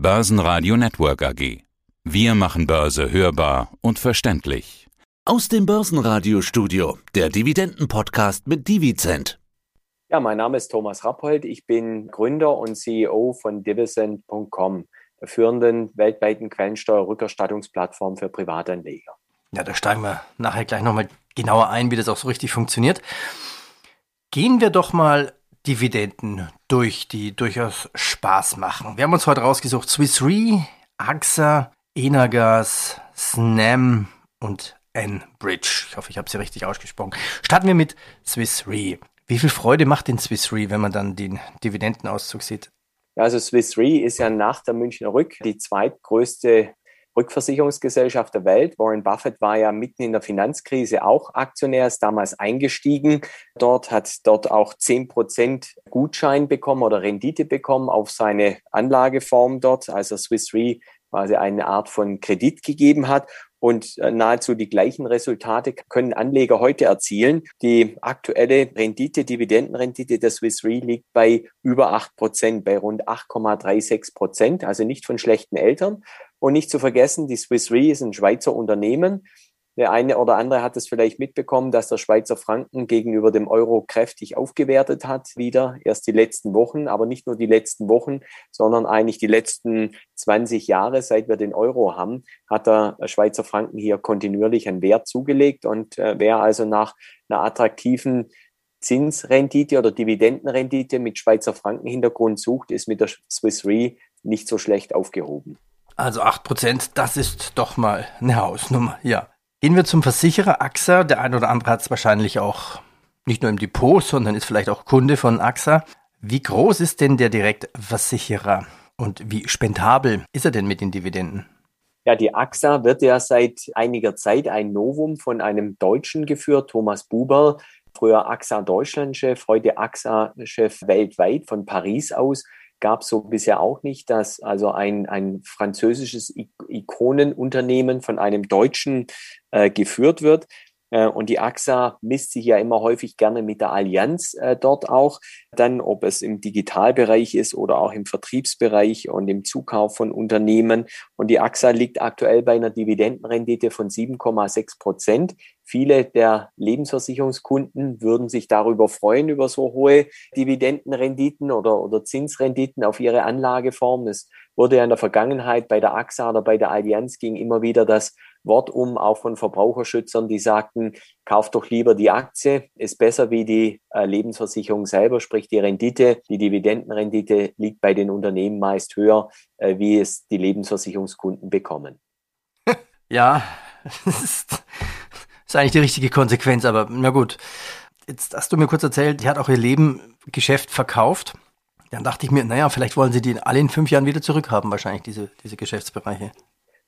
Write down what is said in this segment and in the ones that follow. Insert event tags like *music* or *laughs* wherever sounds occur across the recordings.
Börsenradio Network AG. Wir machen Börse hörbar und verständlich. Aus dem Börsenradiostudio, der Dividenden-Podcast mit Divizent. Ja, mein Name ist Thomas Rappold. Ich bin Gründer und CEO von Dividend.com, der führenden weltweiten Quellensteuerrückerstattungsplattform für Privatanleger. Ja, da steigen wir nachher gleich nochmal genauer ein, wie das auch so richtig funktioniert. Gehen wir doch mal Dividenden durch, die durchaus Spaß machen. Wir haben uns heute rausgesucht Swiss Re, AXA, Enagas, Snam und Enbridge. Ich hoffe, ich habe sie richtig ausgesprochen. Starten wir mit Swiss Re. Wie viel Freude macht den Swiss Re, wenn man dann den Dividendenauszug sieht? Also Swiss Re ist ja nach der Münchner Rück die zweitgrößte Rückversicherungsgesellschaft der Welt. Warren Buffett war ja mitten in der Finanzkrise auch Aktionär, ist damals eingestiegen. Dort hat dort auch 10 Prozent Gutschein bekommen oder Rendite bekommen auf seine Anlageform dort, also Swiss Re quasi eine Art von Kredit gegeben hat. Und äh, nahezu die gleichen Resultate können Anleger heute erzielen. Die aktuelle Rendite, Dividendenrendite der Swiss Re liegt bei über acht Prozent, bei rund 8,36 Prozent, also nicht von schlechten Eltern. Und nicht zu vergessen, die Swiss Re ist ein Schweizer Unternehmen. Der eine oder andere hat es vielleicht mitbekommen, dass der Schweizer Franken gegenüber dem Euro kräftig aufgewertet hat, wieder erst die letzten Wochen, aber nicht nur die letzten Wochen, sondern eigentlich die letzten 20 Jahre, seit wir den Euro haben, hat der Schweizer Franken hier kontinuierlich einen Wert zugelegt und äh, wer also nach einer attraktiven Zinsrendite oder Dividendenrendite mit Schweizer Frankenhintergrund sucht, ist mit der Swiss Re nicht so schlecht aufgehoben. Also 8%, das ist doch mal eine Hausnummer, ja. Gehen wir zum Versicherer AXA. Der eine oder andere hat es wahrscheinlich auch nicht nur im Depot, sondern ist vielleicht auch Kunde von AXA. Wie groß ist denn der Direktversicherer und wie spendabel ist er denn mit den Dividenden? Ja, die AXA wird ja seit einiger Zeit ein Novum von einem Deutschen geführt, Thomas Buber, früher AXA Deutschland-Chef, heute AXA-Chef weltweit von Paris aus gab es so bisher auch nicht, dass also ein, ein französisches Ikonenunternehmen von einem Deutschen äh, geführt wird. Äh, und die AXA misst sich ja immer häufig gerne mit der Allianz äh, dort auch. Dann, ob es im Digitalbereich ist oder auch im Vertriebsbereich und im Zukauf von Unternehmen. Und die AXA liegt aktuell bei einer Dividendenrendite von 7,6 Prozent. Viele der Lebensversicherungskunden würden sich darüber freuen, über so hohe Dividendenrenditen oder, oder Zinsrenditen auf ihre Anlageform. Es wurde ja in der Vergangenheit bei der AXA oder bei der Allianz ging immer wieder das Wort um, auch von Verbraucherschützern, die sagten, kauft doch lieber die Aktie, ist besser wie die äh, Lebensversicherung selber, sprich die Rendite, die Dividendenrendite liegt bei den Unternehmen meist höher, äh, wie es die Lebensversicherungskunden bekommen. *laughs* Ja, *laughs* ist eigentlich die richtige Konsequenz, aber na gut. Jetzt hast du mir kurz erzählt, die hat auch ihr Leben Geschäft verkauft. Dann dachte ich mir, naja, vielleicht wollen sie die alle in fünf Jahren wieder zurückhaben, wahrscheinlich, diese, diese Geschäftsbereiche.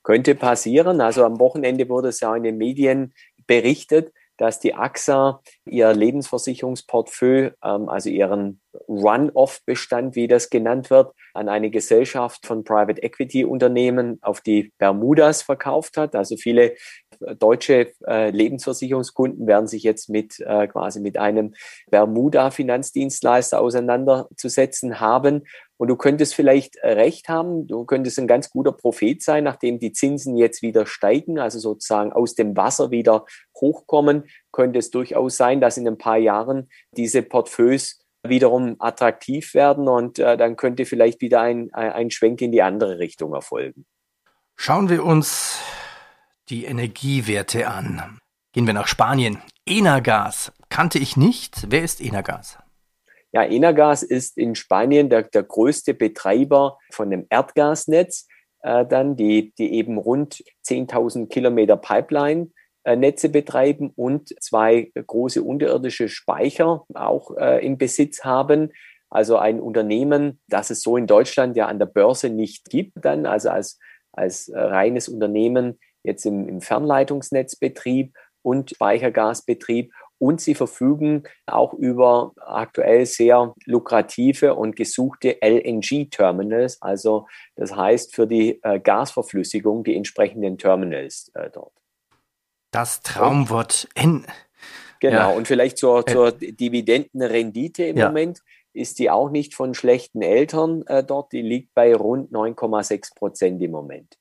Könnte passieren. Also am Wochenende wurde es ja in den Medien berichtet, dass die AXA ihr Lebensversicherungsportfolio, ähm, also ihren Run-off-Bestand, wie das genannt wird, an eine Gesellschaft von Private Equity Unternehmen auf die Bermudas verkauft hat. Also viele deutsche äh, Lebensversicherungskunden werden sich jetzt mit äh, quasi mit einem Bermuda-Finanzdienstleister auseinanderzusetzen haben. Und du könntest vielleicht recht haben, du könntest ein ganz guter Prophet sein, nachdem die Zinsen jetzt wieder steigen, also sozusagen aus dem Wasser wieder hochkommen, könnte es durchaus sein, dass in ein paar Jahren diese Portfolios wiederum attraktiv werden und äh, dann könnte vielleicht wieder ein, ein Schwenk in die andere Richtung erfolgen. Schauen wir uns die Energiewerte an. Gehen wir nach Spanien. Enagas kannte ich nicht. Wer ist Enagas? Ja, Enagas ist in Spanien der, der größte Betreiber von dem Erdgasnetz, äh, dann die, die eben rund 10.000 Kilometer Pipeline Netze betreiben und zwei große unterirdische Speicher auch äh, im Besitz haben. Also ein Unternehmen, das es so in Deutschland ja an der Börse nicht gibt, dann also als, als äh, reines Unternehmen jetzt im, im Fernleitungsnetzbetrieb und Speichergasbetrieb und sie verfügen auch über aktuell sehr lukrative und gesuchte LNG-Terminals, also das heißt für die äh, Gasverflüssigung die entsprechenden Terminals äh, dort. Das Traumwort N. Genau, ja. und vielleicht zur, zur Dividendenrendite im ja. Moment. ist die auch nicht von schlechten Eltern äh, dort. Die liegt bei rund 9,6 Prozent im Moment.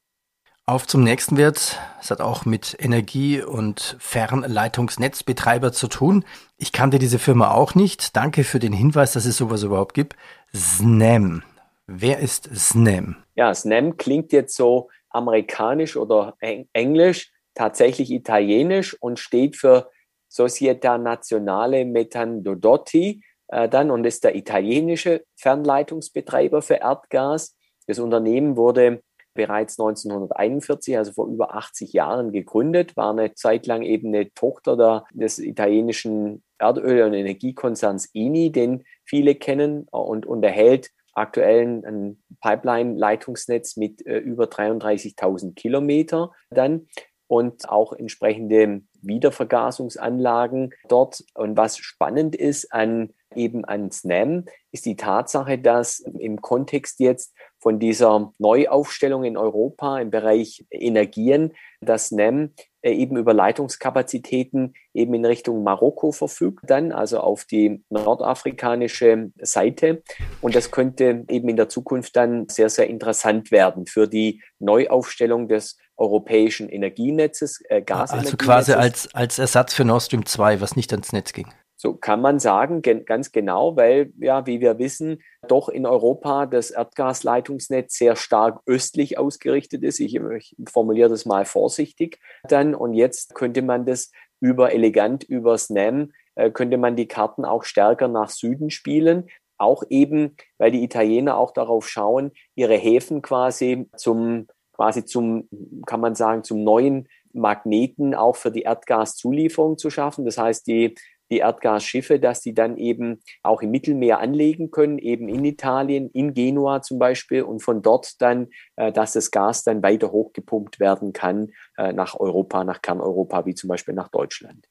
Auf zum nächsten Wert. Es hat auch mit Energie- und Fernleitungsnetzbetreiber zu tun. Ich kannte diese Firma auch nicht. Danke für den Hinweis, dass es sowas überhaupt gibt. SNEM. Wer ist SNEM? Ja, SNEM klingt jetzt so amerikanisch oder englisch, tatsächlich italienisch und steht für Società Nazionale Metandodotti äh, dann und ist der italienische Fernleitungsbetreiber für Erdgas. Das Unternehmen wurde bereits 1941, also vor über 80 Jahren gegründet, war eine Zeit lang eben eine Tochter der, des italienischen Erdöl- und Energiekonzerns INI, den viele kennen und, und erhält aktuell ein Pipeline-Leitungsnetz mit äh, über 33.000 Kilometer dann und auch entsprechende Wiedervergasungsanlagen dort. Und was spannend ist an eben an SNAM, ist die Tatsache, dass im Kontext jetzt von dieser Neuaufstellung in Europa im Bereich Energien, dass NEM äh, eben über Leitungskapazitäten eben in Richtung Marokko verfügt, dann also auf die nordafrikanische Seite. Und das könnte eben in der Zukunft dann sehr, sehr interessant werden für die Neuaufstellung des europäischen Energienetzes, äh, Also quasi als, als Ersatz für Nord Stream 2, was nicht ans Netz ging. So kann man sagen, ganz genau, weil ja, wie wir wissen, doch in Europa das Erdgasleitungsnetz sehr stark östlich ausgerichtet ist. Ich, ich formuliere das mal vorsichtig dann. Und jetzt könnte man das über elegant über SNAM, äh, könnte man die Karten auch stärker nach Süden spielen. Auch eben, weil die Italiener auch darauf schauen, ihre Häfen quasi zum, quasi zum, kann man sagen, zum neuen Magneten auch für die Erdgaszulieferung zu schaffen. Das heißt, die die Erdgasschiffe, dass die dann eben auch im Mittelmeer anlegen können, eben in Italien, in Genua zum Beispiel und von dort dann, äh, dass das Gas dann weiter hochgepumpt werden kann äh, nach Europa, nach Kerneuropa, wie zum Beispiel nach Deutschland.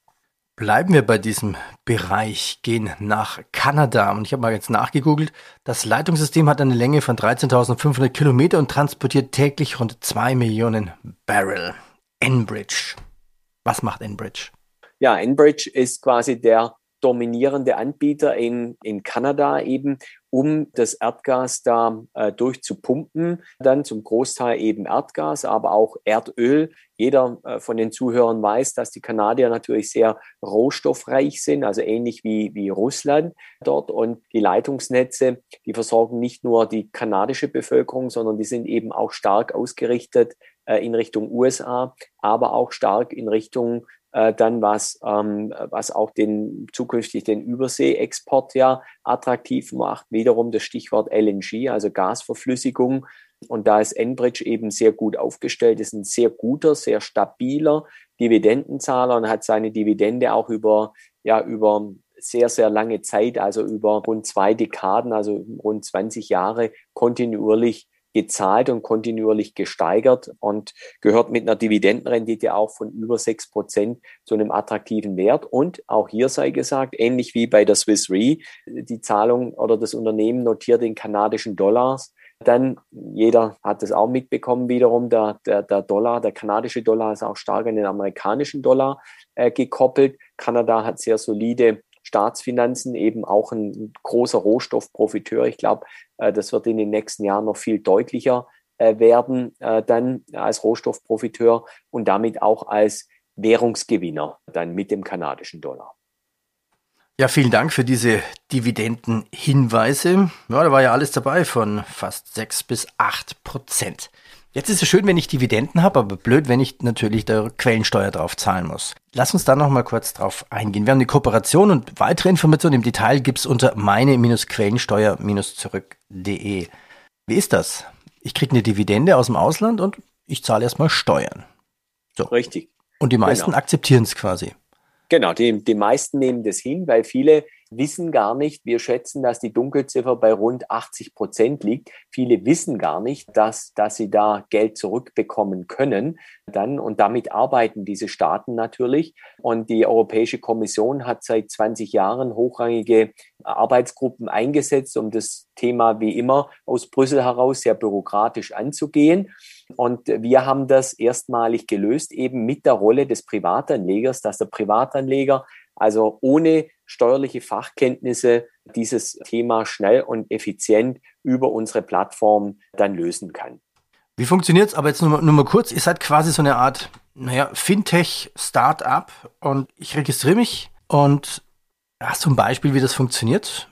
Bleiben wir bei diesem Bereich, gehen nach Kanada. Und ich habe mal jetzt nachgegoogelt. Das Leitungssystem hat eine Länge von 13.500 Kilometer und transportiert täglich rund 2 Millionen Barrel. Enbridge. Was macht Enbridge? Ja, Enbridge ist quasi der dominierende Anbieter in, in Kanada eben, um das Erdgas da äh, durchzupumpen. Dann zum Großteil eben Erdgas, aber auch Erdöl. Jeder äh, von den Zuhörern weiß, dass die Kanadier natürlich sehr rohstoffreich sind, also ähnlich wie, wie Russland dort. Und die Leitungsnetze, die versorgen nicht nur die kanadische Bevölkerung, sondern die sind eben auch stark ausgerichtet äh, in Richtung USA, aber auch stark in Richtung äh, dann was, ähm, was auch den zukünftig den Überseeexport ja attraktiv macht. Wiederum das Stichwort LNG, also Gasverflüssigung. Und da ist Enbridge eben sehr gut aufgestellt, ist ein sehr guter, sehr stabiler Dividendenzahler und hat seine Dividende auch über, ja, über sehr, sehr lange Zeit, also über rund zwei Dekaden, also rund 20 Jahre kontinuierlich gezahlt und kontinuierlich gesteigert und gehört mit einer Dividendenrendite auch von über sechs Prozent zu einem attraktiven Wert. Und auch hier sei gesagt, ähnlich wie bei der Swiss Re, die Zahlung oder das Unternehmen notiert in kanadischen Dollars. Dann, jeder hat es auch mitbekommen wiederum, der, der, der Dollar, der kanadische Dollar ist auch stark an den amerikanischen Dollar äh, gekoppelt. Kanada hat sehr solide Staatsfinanzen eben auch ein großer Rohstoffprofiteur. Ich glaube, äh, das wird in den nächsten Jahren noch viel deutlicher äh, werden, äh, dann als Rohstoffprofiteur und damit auch als Währungsgewinner dann mit dem kanadischen Dollar. Ja, vielen Dank für diese Dividendenhinweise. Ja, da war ja alles dabei von fast sechs bis acht Prozent. Jetzt ist es schön, wenn ich Dividenden habe, aber blöd, wenn ich natürlich da Quellensteuer drauf zahlen muss. Lass uns da noch mal kurz drauf eingehen. Wir haben eine Kooperation und weitere Informationen im Detail gibt's unter meine-quellensteuer-zurück.de. Wie ist das? Ich kriege eine Dividende aus dem Ausland und ich zahle erstmal Steuern. So. Richtig. Und die meisten genau. akzeptieren es quasi. Genau, die, die meisten nehmen das hin, weil viele wissen gar nicht, wir schätzen, dass die Dunkelziffer bei rund 80 Prozent liegt. Viele wissen gar nicht, dass, dass sie da Geld zurückbekommen können dann und damit arbeiten diese Staaten natürlich. Und die Europäische Kommission hat seit 20 Jahren hochrangige Arbeitsgruppen eingesetzt, um das Thema wie immer aus Brüssel heraus sehr bürokratisch anzugehen. Und wir haben das erstmalig gelöst, eben mit der Rolle des Privatanlegers, dass der Privatanleger also ohne steuerliche Fachkenntnisse dieses Thema schnell und effizient über unsere Plattform dann lösen kann. Wie funktioniert es? Aber jetzt nur mal, nur mal kurz. Ihr seid quasi so eine Art, naja, Fintech-Startup und ich registriere mich und hast du ein Beispiel, wie das funktioniert?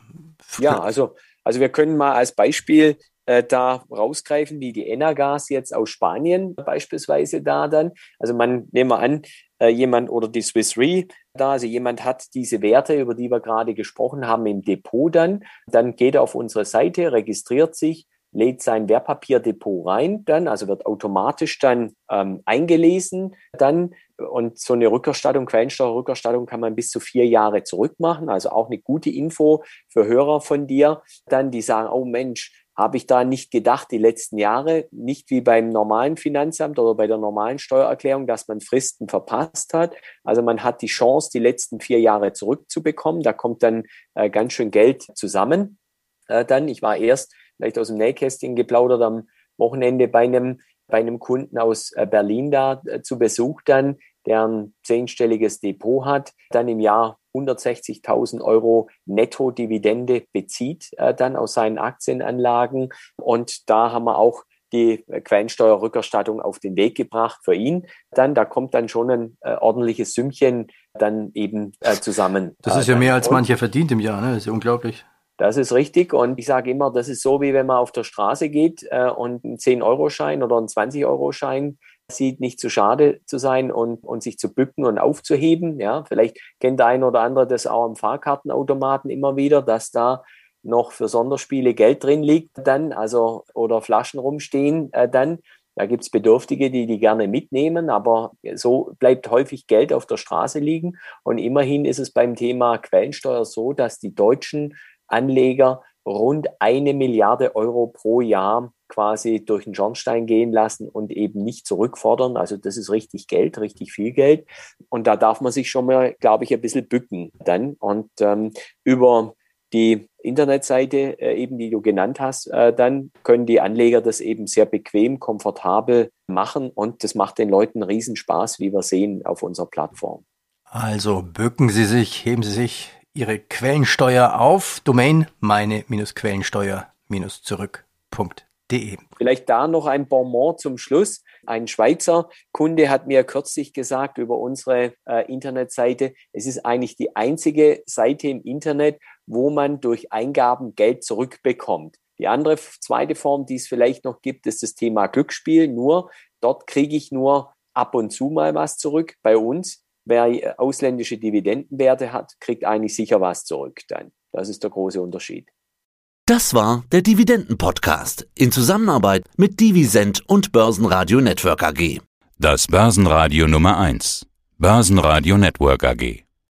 Ja, also, also wir können mal als Beispiel äh, da rausgreifen, wie die Enagas jetzt aus Spanien beispielsweise da dann. Also man nehmen wir an, äh, jemand oder die Swiss Re da, also jemand hat diese Werte, über die wir gerade gesprochen haben, im Depot dann, dann geht er auf unsere Seite, registriert sich, lädt sein Wertpapierdepot rein, dann, also wird automatisch dann ähm, eingelesen, dann. Und so eine Rückerstattung, Quellensteuerrückerstattung kann man bis zu vier Jahre zurückmachen, also auch eine gute Info für Hörer von dir, dann die sagen, oh Mensch, habe ich da nicht gedacht, die letzten Jahre, nicht wie beim normalen Finanzamt oder bei der normalen Steuererklärung, dass man Fristen verpasst hat. Also man hat die Chance, die letzten vier Jahre zurückzubekommen. Da kommt dann äh, ganz schön Geld zusammen. Äh, dann, ich war erst vielleicht aus dem Nähkästchen geplaudert am Wochenende bei einem, bei einem Kunden aus äh, Berlin da äh, zu Besuch dann, der ein zehnstelliges Depot hat, dann im Jahr 160.000 Euro Netto-Dividende bezieht, äh, dann aus seinen Aktienanlagen. Und da haben wir auch die Quellensteuerrückerstattung auf den Weg gebracht für ihn. Dann, da kommt dann schon ein äh, ordentliches Sümmchen dann eben äh, zusammen. Das ist ja mehr als mancher verdient im Jahr, ne? Das ist ja unglaublich. Das ist richtig. Und ich sage immer, das ist so, wie wenn man auf der Straße geht äh, und einen 10-Euro-Schein oder einen 20-Euro-Schein sieht, nicht zu schade zu sein und, und sich zu bücken und aufzuheben. Ja, vielleicht kennt der ein oder andere das auch am Fahrkartenautomaten immer wieder, dass da noch für Sonderspiele Geld drin liegt dann, also oder Flaschen rumstehen äh, dann. Da gibt's Bedürftige, die die gerne mitnehmen, aber so bleibt häufig Geld auf der Straße liegen. Und immerhin ist es beim Thema Quellensteuer so, dass die deutschen Anleger rund eine Milliarde Euro pro Jahr quasi durch den Schornstein gehen lassen und eben nicht zurückfordern. Also das ist richtig Geld, richtig viel Geld. Und da darf man sich schon mal, glaube ich, ein bisschen bücken dann. Und ähm, über die Internetseite äh, eben, die du genannt hast, äh, dann können die Anleger das eben sehr bequem, komfortabel machen und das macht den Leuten Riesenspaß, wie wir sehen auf unserer Plattform. Also bücken Sie sich, heben Sie sich Ihre Quellensteuer auf. Domain meine-quellensteuer-zurück.de. Vielleicht da noch ein Bonbon zum Schluss. Ein Schweizer Kunde hat mir kürzlich gesagt über unsere äh, Internetseite, es ist eigentlich die einzige Seite im Internet, wo man durch Eingaben Geld zurückbekommt. Die andere zweite Form, die es vielleicht noch gibt, ist das Thema Glücksspiel. Nur dort kriege ich nur ab und zu mal was zurück. Bei uns Wer äh, ausländische Dividendenwerte hat, kriegt eigentlich sicher was zurück dann. Das ist der große Unterschied. Das war der Dividenden-Podcast in Zusammenarbeit mit Divisent und Börsenradio Network AG. Das Börsenradio Nummer 1. Börsenradio Network AG.